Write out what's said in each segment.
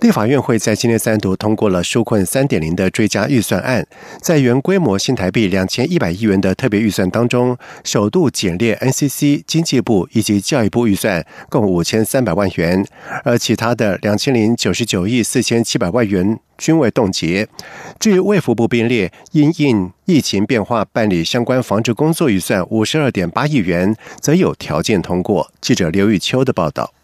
立法院会在今天三读通过了纾困三点零的追加预算案，在原规模新台币两千一百亿元的特别预算当中，首度减列 NCC、经济部以及教育部预算，共五千三百万元，而其他的两千零九十九亿四千七百万元均未冻结。至于卫福部编列因应疫情变化办理相关防治工作预算五十二点八亿元，则有条件通过。记者刘玉秋的报道。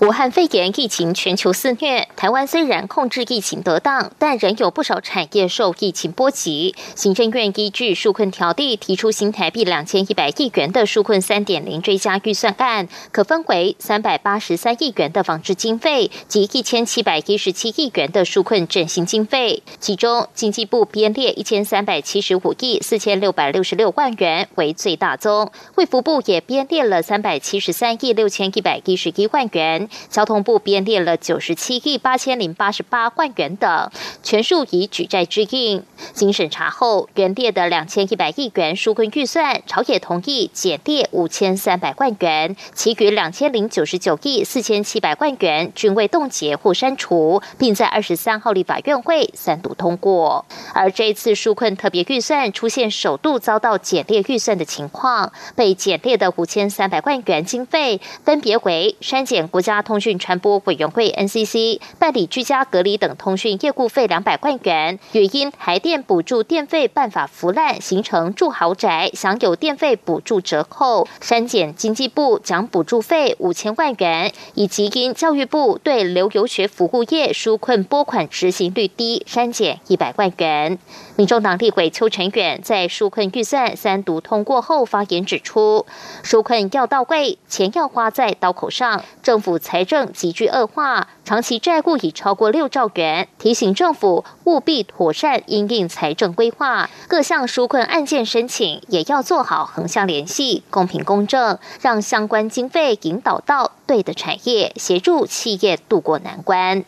武汉肺炎疫情全球肆虐，台湾虽然控制疫情得当，但仍有不少产业受疫情波及。行政院依据纾困条例提出新台币两千一百亿元的纾困三点零追加预算案，可分为三百八十三亿元的防治经费及一千七百一十七亿元的纾困振兴经费。其中，经济部编列一千三百七十五亿四千六百六十六万元为最大宗，卫福部也编列了三百七十三亿六千一百一十一万元。交通部编列了九十七亿八千零八十八万元等，全数以举债支应。经审查后，原列的两千一百亿元纾困预算，朝野同意减列五千三百万元，其余两千零九十九亿四千七百万元均未冻结或删除，并在二十三号立法院会三读通过。而这次纾困特别预算出现首度遭到减列预算的情况，被减列的五千三百万元经费，分别为删减国家通讯传播委员会 NCC 办理居家隔离等通讯业务费两百万元，原因台电补助电费办法腐烂，形成住豪宅享有电费补助折扣，删减经济部奖补助费五千万元，以及因教育部对留游学服务业纾困拨款执行率低，删减一百万元。民众党立委邱成远在纾困预算三读通过后发言指出，纾困要到位，钱要花在刀口上，政府财政急剧恶化，长期债务已超过六兆元，提醒政府务必妥善应应财政规划，各项纾困案件申请也要做好横向联系，公平公正，让相关经费引导到对的产业，协助企业渡过难关。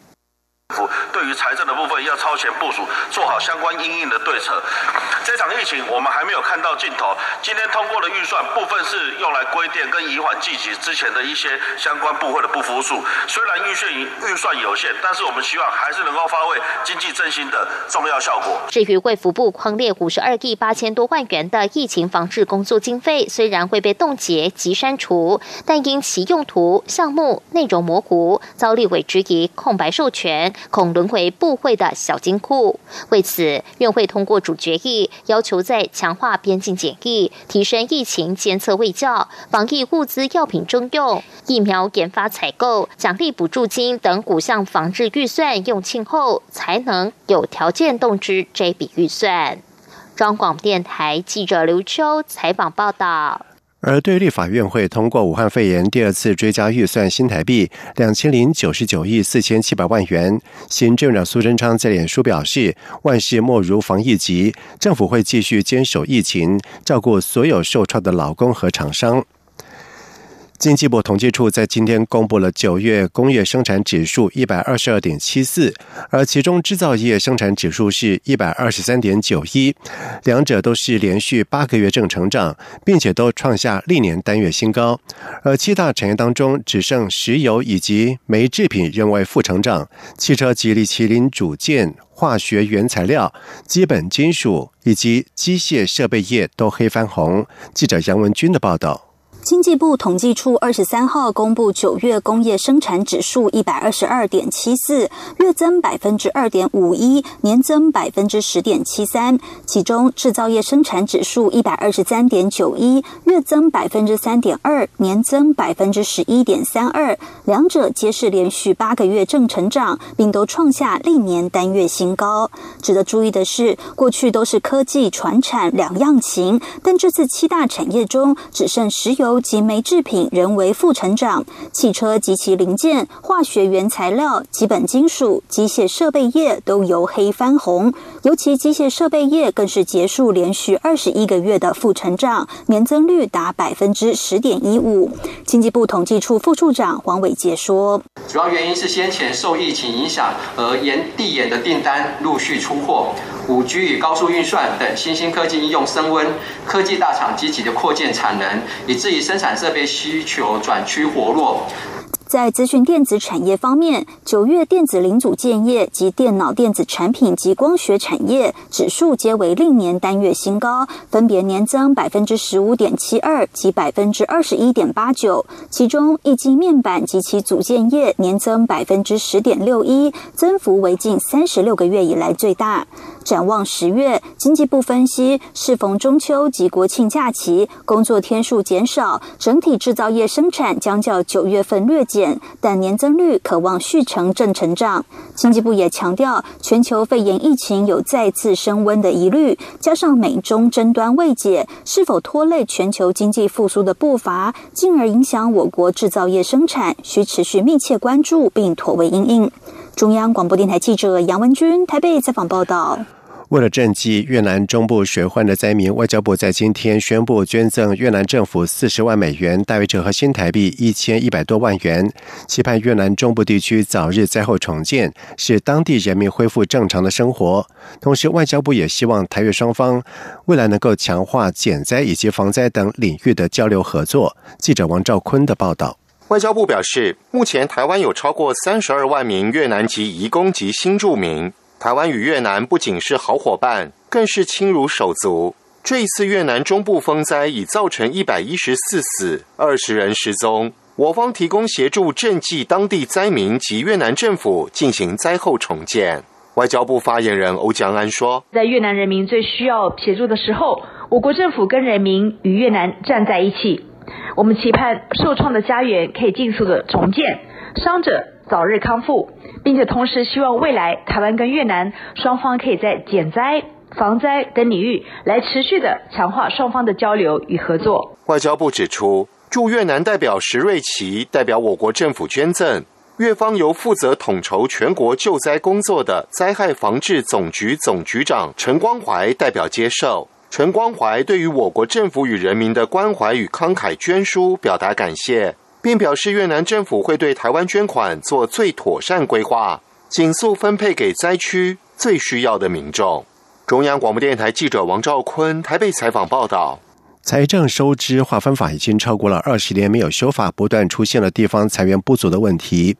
府对于财政的部分要超前部署，做好相关应应的对策。这场疫情我们还没有看到尽头。今天通过的预算部分是用来规定跟移缓季节之前的一些相关部会的不服数。虽然预算预算有限，但是我们希望还是能够发挥经济振兴的重要效果。至于卫福部框列五十二亿八千多万元的疫情防治工作经费，虽然会被冻结及删除，但因其用途、项目、内容模糊，遭立委质疑空白授权。恐沦为部会的小金库。为此，院会通过主决议，要求在强化边境检疫、提升疫情监测卫教、防疫物资药品征用、疫苗研发采购、奖励补助金等五项防治预算用罄后，才能有条件动支这笔预算。中广电台记者刘秋采访报道。而对立法院会通过武汉肺炎第二次追加预算新台币两千零九十九亿四千七百万元，行政长苏贞昌在脸书表示：“万事莫如防疫急，政府会继续坚守疫情，照顾所有受创的劳工和厂商。”经济部统计处在今天公布了九月工业生产指数一百二十二点七四，而其中制造业生产指数是一百二十三点九一，两者都是连续八个月正成长，并且都创下历年单月新高。而七大产业当中，只剩石油以及煤制品仍为负成长，汽车、吉利、麒麟组件、化学原材料、基本金属以及机械设备业都黑翻红。记者杨文军的报道。经济部统计处二十三号公布九月工业生产指数一百二十二点七四，月增百分之二点五一，年增百分之十点七三。其中制造业生产指数一百二十三点九一，月增百分之三点二，年增百分之十一点三二，两者皆是连续八个月正成长，并都创下历年单月新高。值得注意的是，过去都是科技、船产两样情，但这次七大产业中只剩石油。及煤制品仍为负成长，汽车及其零件、化学原材料、基本金属、机械设备业都由黑翻红，尤其机械设备业更是结束连续二十一个月的负成长，年增率达百分之十点一五。经济部统计处副处长黄伟杰说：“主要原因是先前受疫情影响而延递延的订单陆续出货。”五 G 与高速运算等新兴科技应用升温，科技大厂积极的扩建产能，以至于生产设备需求转趋活络。在资讯电子产业方面，九月电子零组件业及电脑电子产品及光学产业指数皆为历年单月新高，分别年增百分之十五点七二及百分之二十一点八九。其中，一晶面板及其组件业年增百分之十点六一，增幅为近三十六个月以来最大。展望十月，经济部分析，适逢中秋及国庆假期，工作天数减少，整体制造业生产将较九月份略减，但年增率可望续成正成长。经济部也强调，全球肺炎疫情有再次升温的疑虑，加上美中争端未解，是否拖累全球经济复苏的步伐，进而影响我国制造业生产，需持续密切关注并妥为应应。中央广播电台记者杨文君台北采访报道。为了赈济越南中部水患的灾民，外交部在今天宣布捐赠越南政府四十万美元，大约折合新台币一千一百多万元，期盼越南中部地区早日灾后重建，使当地人民恢复正常的生活。同时，外交部也希望台越双方未来能够强化减灾以及防灾等领域的交流合作。记者王兆坤的报道。外交部表示，目前台湾有超过三十二万名越南籍移工及新住民。台湾与越南不仅是好伙伴，更是亲如手足。这一次越南中部风灾已造成一百一十四死、二十人失踪，我方提供协助赈济当地灾民及越南政府进行灾后重建。外交部发言人欧江安说：“在越南人民最需要协助的时候，我国政府跟人民与越南站在一起。我们期盼受创的家园可以尽速的重建，伤者早日康复。”并且同时希望未来台湾跟越南双方可以在减灾、防灾等领域来持续的强化双方的交流与合作。外交部指出，驻越南代表石瑞奇代表我国政府捐赠，越方由负责统筹全国救灾工作的灾害防治总局总局长陈光怀代表接受。陈光怀对于我国政府与人民的关怀与慷慨捐书表达感谢。并表示，越南政府会对台湾捐款做最妥善规划，紧速分配给灾区最需要的民众。中央广播电台记者王兆坤台北采访报道。财政收支划分法已经超过了二十年没有修法，不断出现了地方财源不足的问题。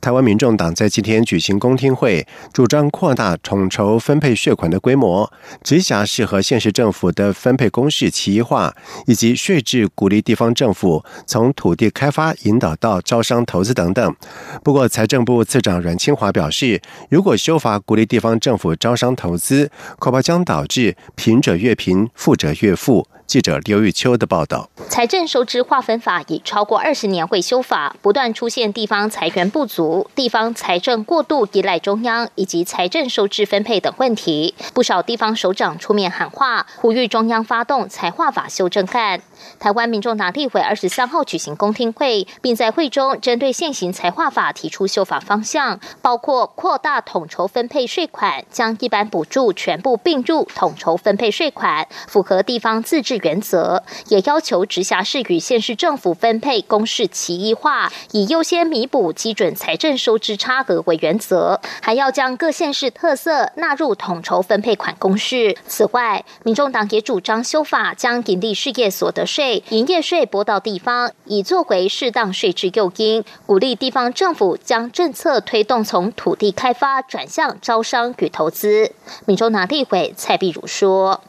台湾民众党在今天举行公听会，主张扩大统筹分配税款的规模，直辖市和县市政府的分配公式齐一化，以及税制鼓励地方政府从土地开发引导到招商投资等等。不过，财政部次长阮清华表示，如果修法鼓励地方政府招商投资，恐怕将导致贫者越贫，富者越富。记者刘玉秋的报道：财政收支划分法已超过二十年未修法，不断出现地方财源不足、地方财政过度依赖中央以及财政收支分配等问题。不少地方首长出面喊话，呼吁中央发动财划法修正案。台湾民众党立委二十三号举行公听会，并在会中针对现行财划法提出修法方向，包括扩大统筹分配税款，将一般补助全部并入统筹分配税款，符合地方自治原则；也要求直辖市与县市政府分配公式齐一化，以优先弥补基准财政收支差额为原则，还要将各县市特色纳入统筹分配款公式。此外，民众党也主张修法，将盈利事业所得税、营业税拨到地方，以作为适当税制诱因，鼓励地方政府将政策推动从土地开发转向招商与投资。民众党立委蔡碧如说：“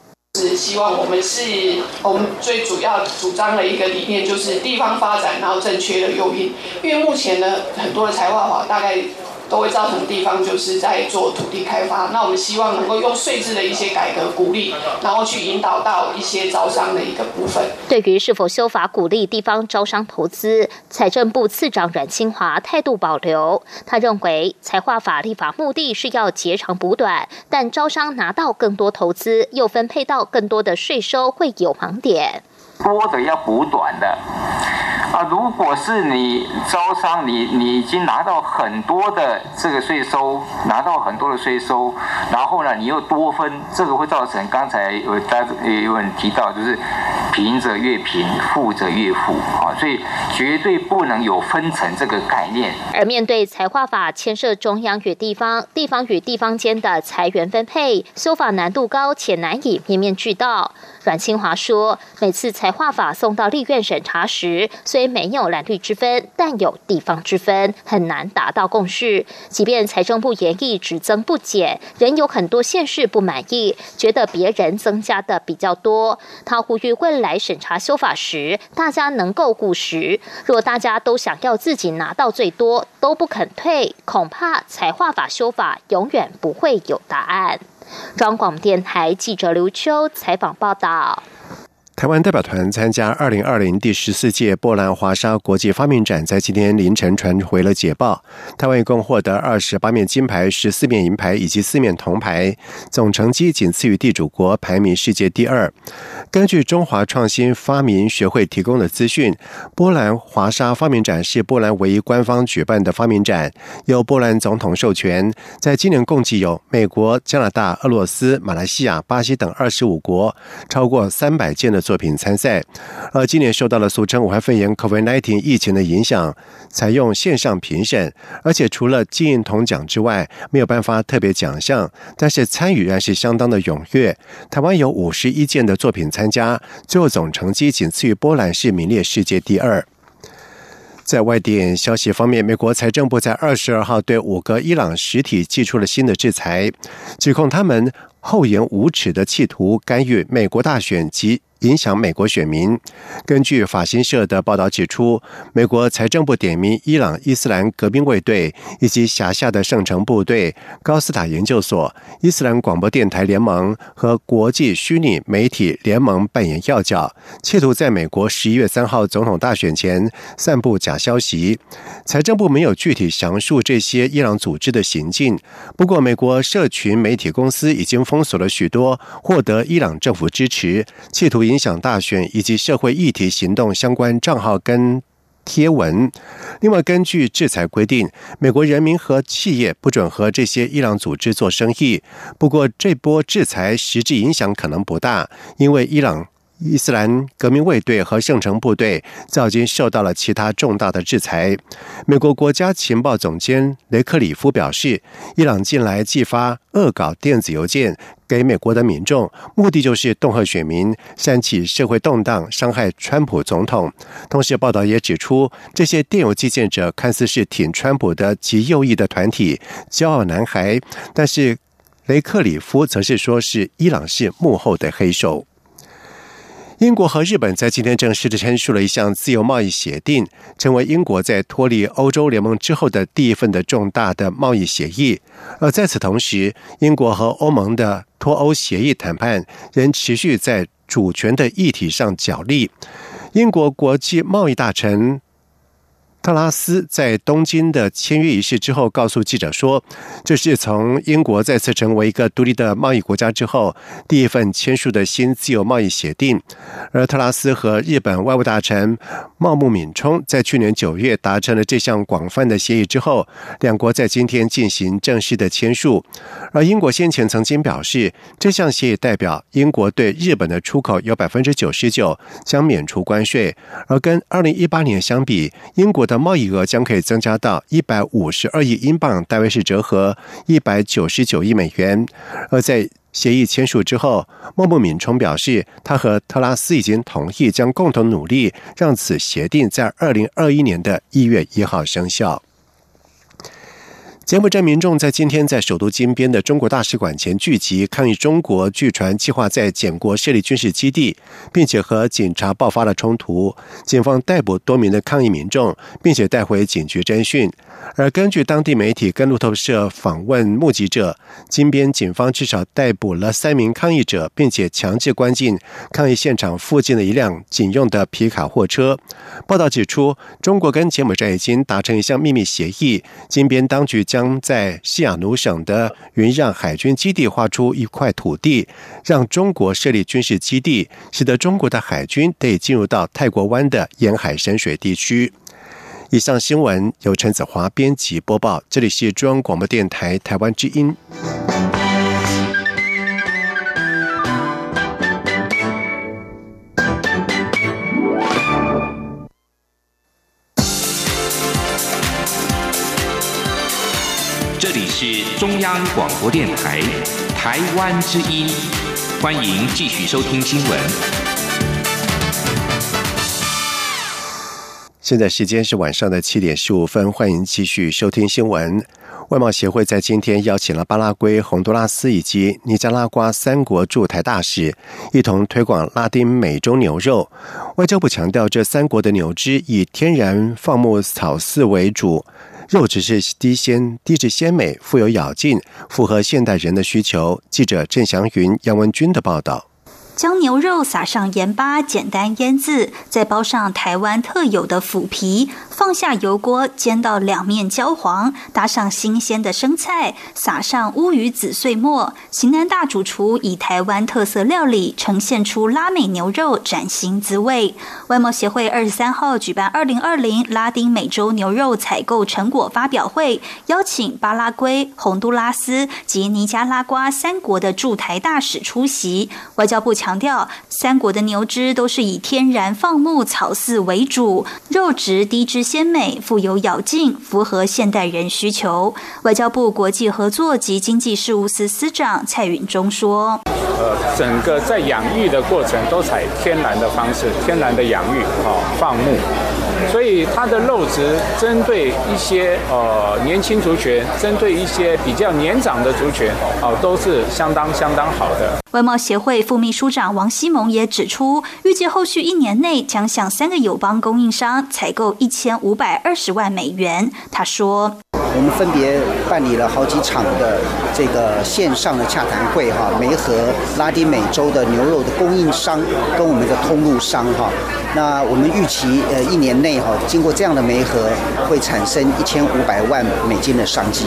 是希望我们是我们最主要主张的一个理念，就是地方发展，然后正确的诱因。因为目前呢，很多的财划法大概。”都会造成地方就是在做土地开发，那我们希望能够用税制的一些改革鼓励，然后去引导到一些招商的一个部分。对于是否修法鼓励地方招商投资，财政部次长阮清华态度保留。他认为财划法立法目的是要截长补短，但招商拿到更多投资，又分配到更多的税收，会有盲点。多的要补短的。啊，如果是你招商，你你已经拿到很多的这个税收，拿到很多的税收，然后呢，你又多分，这个会造成刚才有大家有人提到，就是贫者越贫，富者越富啊，所以绝对不能有分成这个概念。而面对财划法牵涉中央与地方、地方与地方间的财源分配，修法难度高且难以面面俱到。阮清华说，每次财划法送到立院审查时，虽没有蓝绿之分，但有地方之分，很难达到共识。即便财政部严议只增不减，仍有很多县市不满意，觉得别人增加的比较多。他呼吁未来审查修法时，大家能够务实。若大家都想要自己拿到最多，都不肯退，恐怕财划法修法永远不会有答案。中广电台记者刘秋采访报道。台湾代表团参加二零二零第十四届波兰华沙国际发明展，在今天凌晨传回了捷报。台湾一共获得二十八面金牌、十四面银牌以及四面铜牌，总成绩仅次于地主国，排名世界第二。根据中华创新发明学会提供的资讯，波兰华沙发明展是波兰唯一官方举办的发明展，由波兰总统授权。在今年共计有美国、加拿大、俄罗斯、马来西亚、巴西等二十五国超过三百件的。作品参赛，而今年受到了俗称武汉肺炎 （COVID-19） 疫情的影响，采用线上评审，而且除了金银铜奖之外，没有颁发特别奖项，但是参与仍是相当的踊跃。台湾有五十一件的作品参加，最后总成绩仅次于波兰，是名列世界第二。在外电消息方面，美国财政部在二十二号对五个伊朗实体寄出了新的制裁，指控他们厚颜无耻的企图干预美国大选及。影响美国选民。根据法新社的报道指出，美国财政部点名伊朗伊斯兰革命卫队以及辖下的圣城部队、高斯塔研究所、伊斯兰广播电台联盟和国际虚拟媒体联盟扮演要角，企图在美国十一月三号总统大选前散布假消息。财政部没有具体详述这些伊朗组织的行径。不过，美国社群媒体公司已经封锁了许多获得伊朗政府支持、企图。影响大选以及社会议题行动相关账号跟贴文。另外，根据制裁规定，美国人民和企业不准和这些伊朗组织做生意。不过，这波制裁实质影响可能不大，因为伊朗。伊斯兰革命卫队和圣城部队早已经受到了其他重大的制裁。美国国家情报总监雷克里夫表示，伊朗近来寄发恶搞电子邮件给美国的民众，目的就是恫吓选民，煽起社会动荡，伤害川普总统。同时，报道也指出，这些电邮寄件者看似是挺川普的极右翼的团体“骄傲男孩”，但是雷克里夫则是说是伊朗是幕后的黑手。英国和日本在今天正式的签署了一项自由贸易协定，成为英国在脱离欧洲联盟之后的第一份的重大的贸易协议。而在此同时，英国和欧盟的脱欧协议谈判仍持续在主权的议题上角力。英国国际贸易大臣。特拉斯在东京的签约仪式之后，告诉记者说：“这是从英国再次成为一个独立的贸易国家之后，第一份签署的新自由贸易协定。”而特拉斯和日本外务大臣茂木敏充在去年九月达成了这项广泛的协议之后，两国在今天进行正式的签署。而英国先前曾经表示，这项协议代表英国对日本的出口有百分之九十九将免除关税，而跟二零一八年相比，英国。的贸易额将可以增加到一百五十二亿英镑，大约是折合一百九十九亿美元。而在协议签署之后，莫木敏冲表示，他和特拉斯已经同意将共同努力，让此协定在二零二一年的一月一号生效。柬埔寨民众在今天在首都金边的中国大使馆前聚集抗议，中国据传计划在柬国设立军事基地，并且和警察爆发了冲突。警方逮捕多名的抗议民众，并且带回警局侦讯。而根据当地媒体跟路透社访问目击者，金边警方至少逮捕了三名抗议者，并且强制关进抗议现场附近的一辆警用的皮卡货车。报道指出，中国跟柬埔寨已经达成一项秘密协议，金边当局将。将在西雅努省的云让海军基地划出一块土地，让中国设立军事基地，使得中国的海军得以进入到泰国湾的沿海深水地区。以上新闻由陈子华编辑播报，这里是中央广播电台台湾之音。是中央广播电台台湾之音，欢迎继续收听新闻。现在时间是晚上的七点十五分，欢迎继续收听新闻。外贸协会在今天邀请了巴拉圭、洪都拉斯以及尼加拉瓜三国驻台大使，一同推广拉丁美洲牛肉。外交部强调，这三国的牛只以天然放牧草饲为主，肉质是低鲜、低脂鲜美、富有咬劲，符合现代人的需求。记者郑祥云、杨文军的报道。将牛肉撒上盐巴，简单腌制，再包上台湾特有的腐皮，放下油锅煎到两面焦黄，搭上新鲜的生菜，撒上乌鱼子碎末。型男大主厨以台湾特色料理呈现出拉美牛肉崭新滋味。外贸协会二十三号举办二零二零拉丁美洲牛肉采购成果发表会，邀请巴拉圭、洪都拉斯及尼加拉瓜三国的驻台大使出席。外交部强。强调，三国的牛只都是以天然放牧草饲为主，肉质低脂鲜美，富有咬劲，符合现代人需求。外交部国际合作及经济事务司司长蔡允中说：“呃，整个在养育的过程都采天然的方式，天然的养育，哦，放牧。”所以它的肉质针对一些呃年轻族群，针对一些比较年长的族群，哦，都是相当相当好的。外贸协会副秘书长王希蒙也指出，预计后续一年内将向三个友邦供应商采购一千五百二十万美元。他说。我们分别办理了好几场的这个线上的洽谈会，哈，梅和拉丁美洲的牛肉的供应商跟我们的通路商，哈，那我们预期，呃，一年内，经过这样的梅和，会产生一千五百万美金的商机。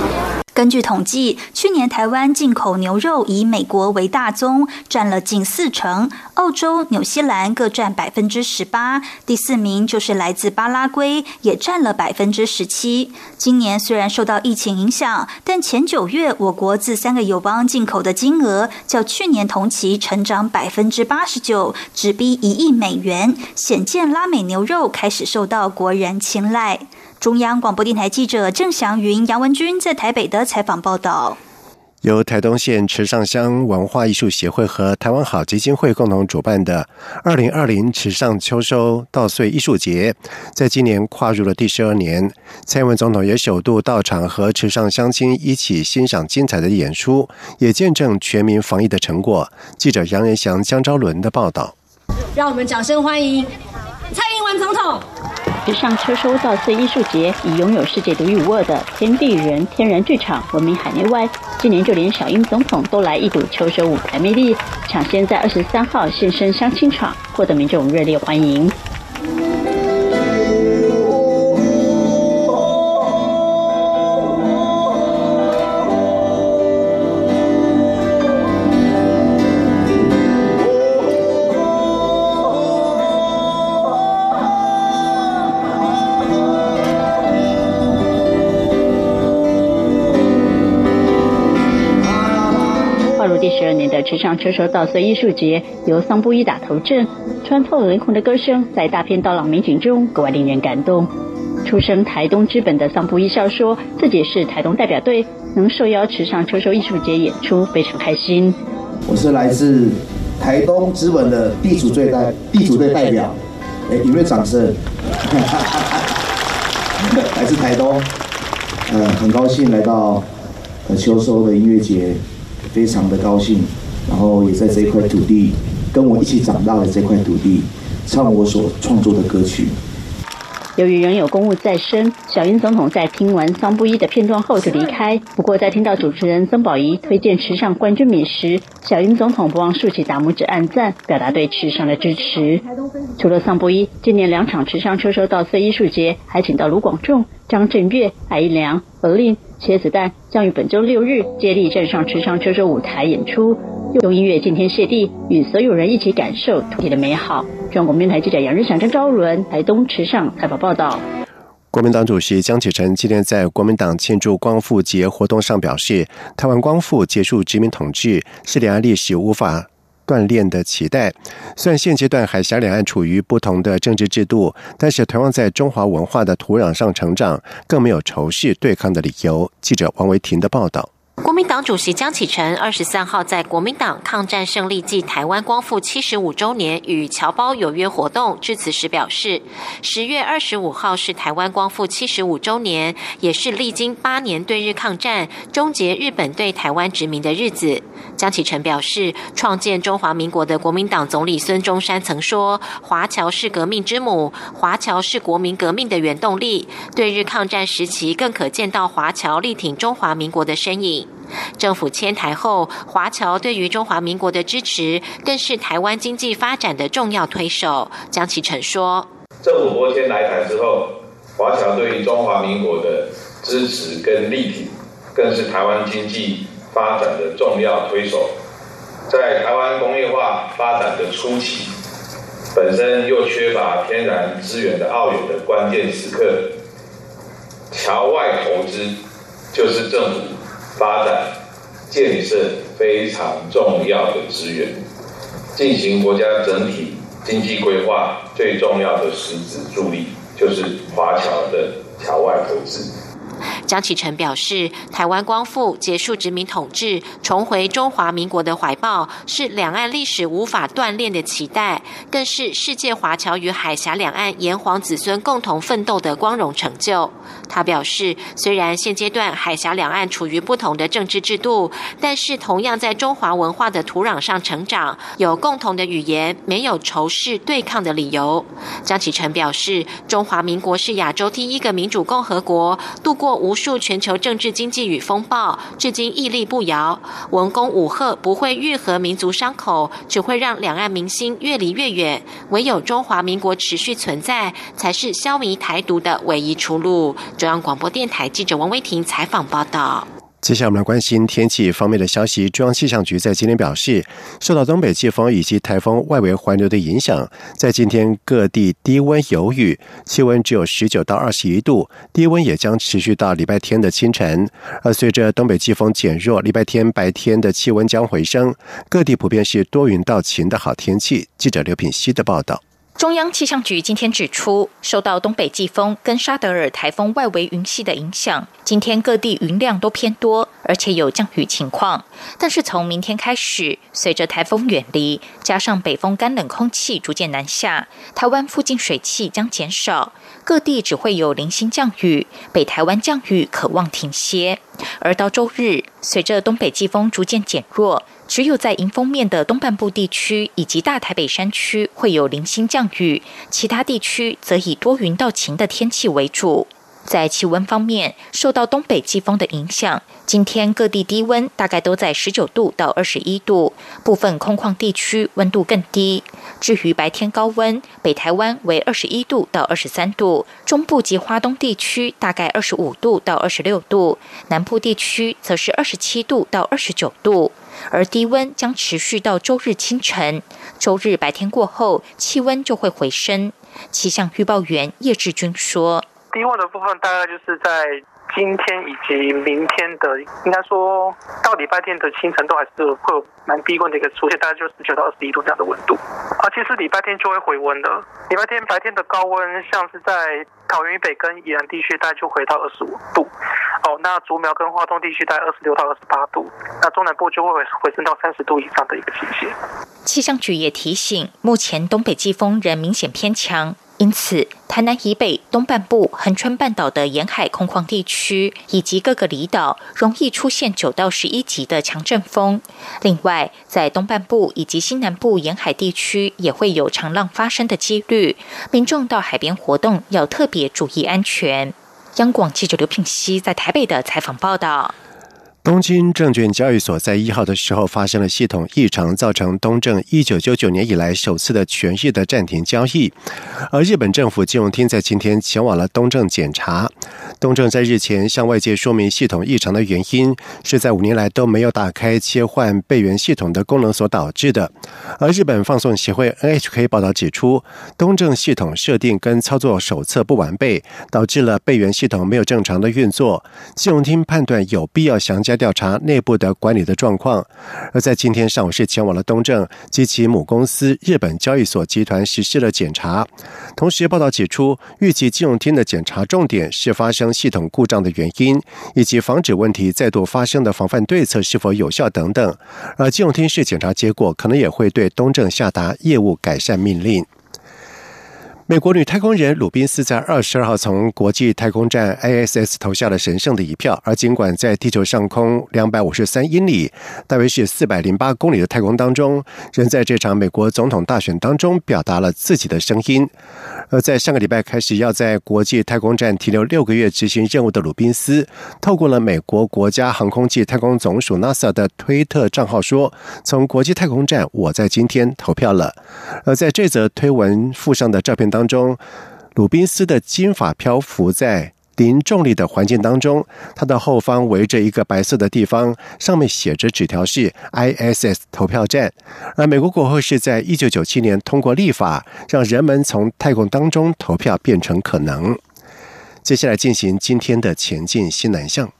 根据统计，去年台湾进口牛肉以美国为大宗，占了近四成；澳洲、纽西兰各占百分之十八，第四名就是来自巴拉圭，也占了百分之十七。今年虽然受到疫情影响，但前九月我国自三个友邦进口的金额较去年同期成长百分之八十九，直逼一亿美元，显见拉美牛肉开始受到国人青睐。中央广播电台记者郑祥云、杨文君在台北的采访报道。由台东县池上乡文化艺术协会和台湾好基金会共同主办的二零二零池上秋收稻穗艺术节，在今年跨入了第十二年。蔡英文总统也首度到场和池上乡亲一起欣赏精彩的演出，也见证全民防疫的成果。记者杨仁祥、江昭伦的报道。让我们掌声欢迎蔡英文总统。时尚秋收稻穗艺术节以拥有世界独一无二的天地人天然剧场闻名海内外，今年就连小英总统都来一睹秋收舞台魅力，抢先在二十三号现身相亲场，获得民众热烈欢迎。上车手稻穗艺术节由桑布伊打头阵，穿透灵魂的歌声在大片刀郎美景中格外令人感动。出生台东之本的桑布伊笑说，自己是台东代表队，能受邀池上车手艺术节演出非常开心。我是来自台东之本的地主队代地主队代表，哎，有没有掌声？来自台东，呃，很高兴来到呃秋收的音乐节，非常的高兴。然后也在这一块土地，跟我一起长大的这块土地，唱我所创作的歌曲。由于仍有公务在身，小英总统在听完桑布伊的片段后就离开。不过，在听到主持人曾宝仪推荐池上冠军米时，小英总统不忘竖起大拇指按赞，表达对池上的支持。除了桑布伊，今年两场池上车手稻穗艺术节还请到卢广仲、张震岳、艾一良、何令、茄子蛋，将于本周六日接力站上池上车手舞台演出。用音乐敬天谢地，与所有人一起感受土地的美好。中央广播台记者杨日祥、张昭伦台东池上采访报道。国民党主席江启臣今天在国民党庆祝光复节活动上表示，台湾光复结束殖民统治是两岸历史无法锻炼的期待。虽然现阶段海峡两岸处于不同的政治制度，但是同样在中华文化的土壤上成长，更没有仇视对抗的理由。记者王维婷的报道。国民党主席江启臣二十三号在国民党抗战胜利暨台湾光复七十五周年与侨胞有约活动致辞时表示，十月二十五号是台湾光复七十五周年，也是历经八年对日抗战、终结日本对台湾殖民的日子。江启臣表示，创建中华民国的国民党总理孙中山曾说：“华侨是革命之母，华侨是国民革命的原动力。”对日抗战时期，更可见到华侨力挺中华民国的身影。政府迁台后，华侨对于中华民国的支持，更是台湾经济发展的重要推手。江启臣说：“政府拨迁来台之后，华侨对于中华民国的支持跟力挺，更是台湾经济发展的重要推手。在台湾工业化发展的初期，本身又缺乏天然资源的澳元的关键时刻，侨外投资就是政府。”发展建设非常重要的资源，进行国家整体经济规划最重要的实质助力，就是华侨的侨外投资。江启臣表示，台湾光复结束殖民统治，重回中华民国的怀抱，是两岸历史无法锻炼的期待，更是世界华侨与海峡两岸炎黄子孙共同奋斗的光荣成就。他表示，虽然现阶段海峡两岸处于不同的政治制度，但是同样在中华文化的土壤上成长，有共同的语言，没有仇视对抗的理由。江启臣表示，中华民国是亚洲第一个民主共和国，度过无无数全球政治经济与风暴，至今屹立不摇。文攻武赫不会愈合民族伤口，只会让两岸民心越离越远。唯有中华民国持续存在，才是消弭台独的唯一出路。中央广播电台记者王威婷采访报道。接下来我们来关心天气方面的消息。中央气象局在今天表示，受到东北季风以及台风外围环流的影响，在今天各地低温有雨，气温只有十九到二十一度，低温也将持续到礼拜天的清晨。而随着东北季风减弱，礼拜天白天的气温将回升，各地普遍是多云到晴的好天气。记者刘品希的报道。中央气象局今天指出，受到东北季风跟沙德尔台风外围云系的影响，今天各地云量都偏多，而且有降雨情况。但是从明天开始，随着台风远离，加上北风干冷空气逐渐南下，台湾附近水汽将减少，各地只会有零星降雨，北台湾降雨可望停歇。而到周日，随着东北季风逐渐减弱。只有在迎风面的东半部地区以及大台北山区会有零星降雨，其他地区则以多云到晴的天气为主。在气温方面，受到东北季风的影响，今天各地低温大概都在十九度到二十一度，部分空旷地区温度更低。至于白天高温，北台湾为二十一度到二十三度，中部及花东地区大概二十五度到二十六度，南部地区则是二十七度到二十九度。而低温将持续到周日清晨，周日白天过后，气温就会回升。气象预报员叶志军说。低温的部分大概就是在今天以及明天的，应该说到礼拜天的清晨都还是会蛮低温的一个出现，大概就十九到二十一度这样的温度。啊，其实礼拜天就会回温了。礼拜天白天的高温，像是在桃园以北跟宜兰地区，大概就回到二十五度。哦，那竹苗跟华东地区在二十六到二十八度，那中南部就会回升到三十度以上的一个情形。气象局也提醒，目前东北季风仍明显偏强。因此，台南以北东半部、恒春半岛的沿海空旷地区以及各个离岛，容易出现九到十一级的强阵风。另外，在东半部以及西南部沿海地区，也会有长浪发生的几率。民众到海边活动要特别注意安全。央广记者刘品熙在台北的采访报道。东京证券交易所，在一号的时候发生了系统异常，造成东证一九九九年以来首次的全日的暂停交易。而日本政府金融厅在今天前往了东证检查。东证在日前向外界说明系统异常的原因，是在五年来都没有打开切换备援系统的功能所导致的。而日本放送协会 NHK 报道指出，东证系统设定跟操作手册不完备，导致了备援系统没有正常的运作。金融厅判断有必要详加。调查内部的管理的状况，而在今天上午是前往了东证及其母公司日本交易所集团实施了检查。同时，报道指出，预计金融厅的检查重点是发生系统故障的原因，以及防止问题再度发生的防范对策是否有效等等。而金融厅是检查结果，可能也会对东证下达业务改善命令。美国女太空人鲁宾斯在二十二号从国际太空站 ISS 投下了神圣的一票，而尽管在地球上空两百五十三英里，大约是四百零八公里的太空当中，仍在这场美国总统大选当中表达了自己的声音。而在上个礼拜开始要在国际太空站停留六个月执行任务的鲁宾斯，透过了美国国家航空暨太空总署 NASA 的推特账号说：“从国际太空站，我在今天投票了。”而在这则推文附上的照片当中。中，鲁宾斯的金发漂浮在零重力的环境当中，它的后方围着一个白色的地方，上面写着纸条是 ISS 投票站。而美国国会是在一九九七年通过立法，让人们从太空当中投票变成可能。接下来进行今天的前进新南向，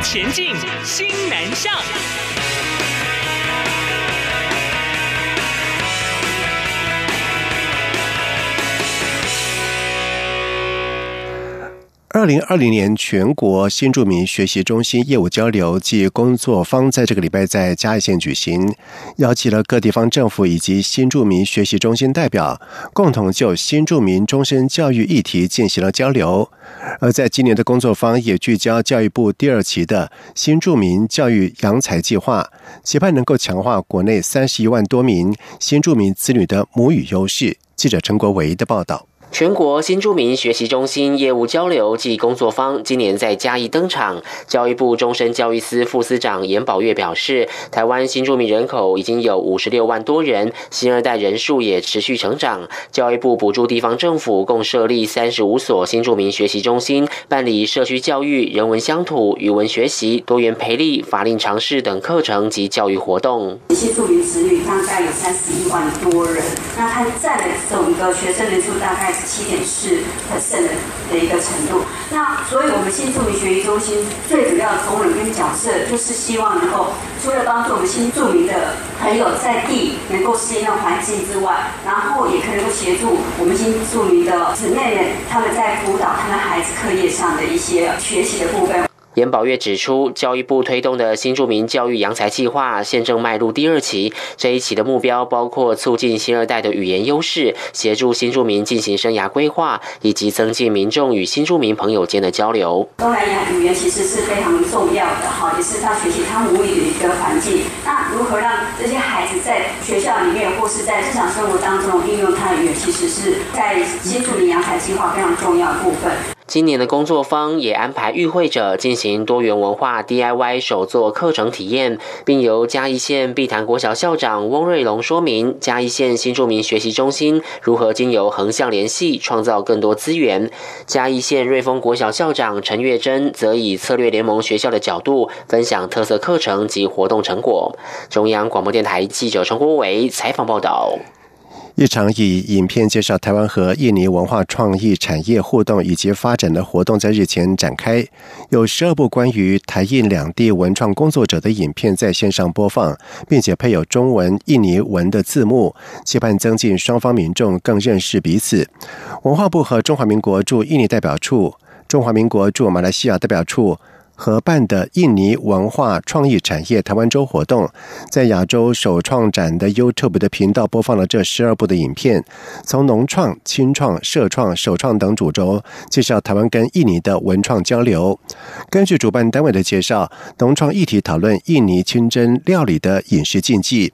前进新南向。二零二零年全国新住民学习中心业务交流暨工作坊在这个礼拜在嘉义县举行，邀请了各地方政府以及新住民学习中心代表，共同就新住民终身教育议题进行了交流。而在今年的工作坊也聚焦教育部第二期的新住民教育扬才计划，期盼能够强化国内三十一万多名新住民子女的母语优势。记者陈国维的报道。全国新住民学习中心业务交流暨工作坊今年在嘉义登场。教育部终身教育司副司长严宝月表示，台湾新住民人口已经有五十六万多人，新二代人数也持续成长。教育部补助地方政府共设立三十五所新住民学习中心，办理社区教育、人文乡土、语文学习、多元培力、法令常识等课程及教育活动。新住民子女大概有三十一万多人，那它占的整个学生人数大概。七点四很深的的一个程度，那所以我们新住民学习中心最主要的功能跟角色，就是希望能够除了帮助我们新住民的朋友在地能够适应环境之外，然后也可以能够协助我们新住民的姊妹们，他们在辅导他们孩子课业上的一些学习的部分。严宝月指出，教育部推动的新住民教育扬才计划现正迈入第二期。这一期的目标包括促进新二代的语言优势，协助新住民进行生涯规划，以及增进民众与新住民朋友间的交流。东南亚语言其实是非常重要的，哈，也是他学习他母语的一个环境。那如何让这些孩子在学校里面或是在日常生活当中应用他的语言，其实是在新住民扬才计划非常重要的部分。今年的工作坊也安排与会者进行多元文化 DIY 手作课程体验，并由嘉义县碧潭国小校长翁瑞龙说明嘉义县新住民学习中心如何经由横向联系创造更多资源。嘉义县瑞丰国小校长陈月珍则以策略联盟学校的角度分享特色课程及活动成果。中央广播电台记者陈国伟采访报道。一场以影片介绍台湾和印尼文化创意产业互动以及发展的活动在日前展开，有十二部关于台印两地文创工作者的影片在线上播放，并且配有中文、印尼文的字幕，期盼增进双方民众更认识彼此。文化部和中华民国驻印尼代表处、中华民国驻马来西亚代表处。合办的印尼文化创意产业台湾周活动，在亚洲首创展的 YouTube 的频道播放了这十二部的影片，从农创、青创、社创、首创等主轴介绍台湾跟印尼的文创交流。根据主办单位的介绍，农创议题讨论印尼清真料理的饮食禁忌。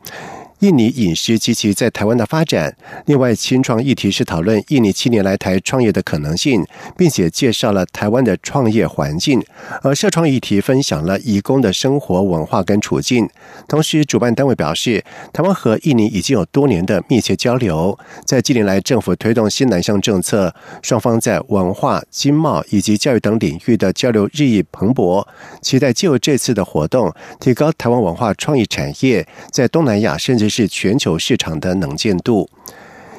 印尼饮食及其在台湾的发展。另外，新创议题是讨论。印尼七年来台创业的可能性，并且介绍了台湾的创业环境。而社创议题分享了移工的生活文化跟处境。同时，主办单位表示，台湾和印尼已经有多年的密切交流。在近年来，政府推动新南向政策，双方在文化、经贸以及教育等领域的交流日益蓬勃。期待借由这次的活动，提高台湾文化创意产业在东南亚甚至。是全球市场的能见度。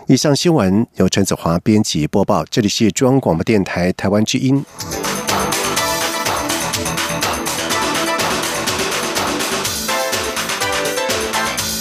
以上新闻由陈子华编辑播报，这里是中央广播电台台湾之音。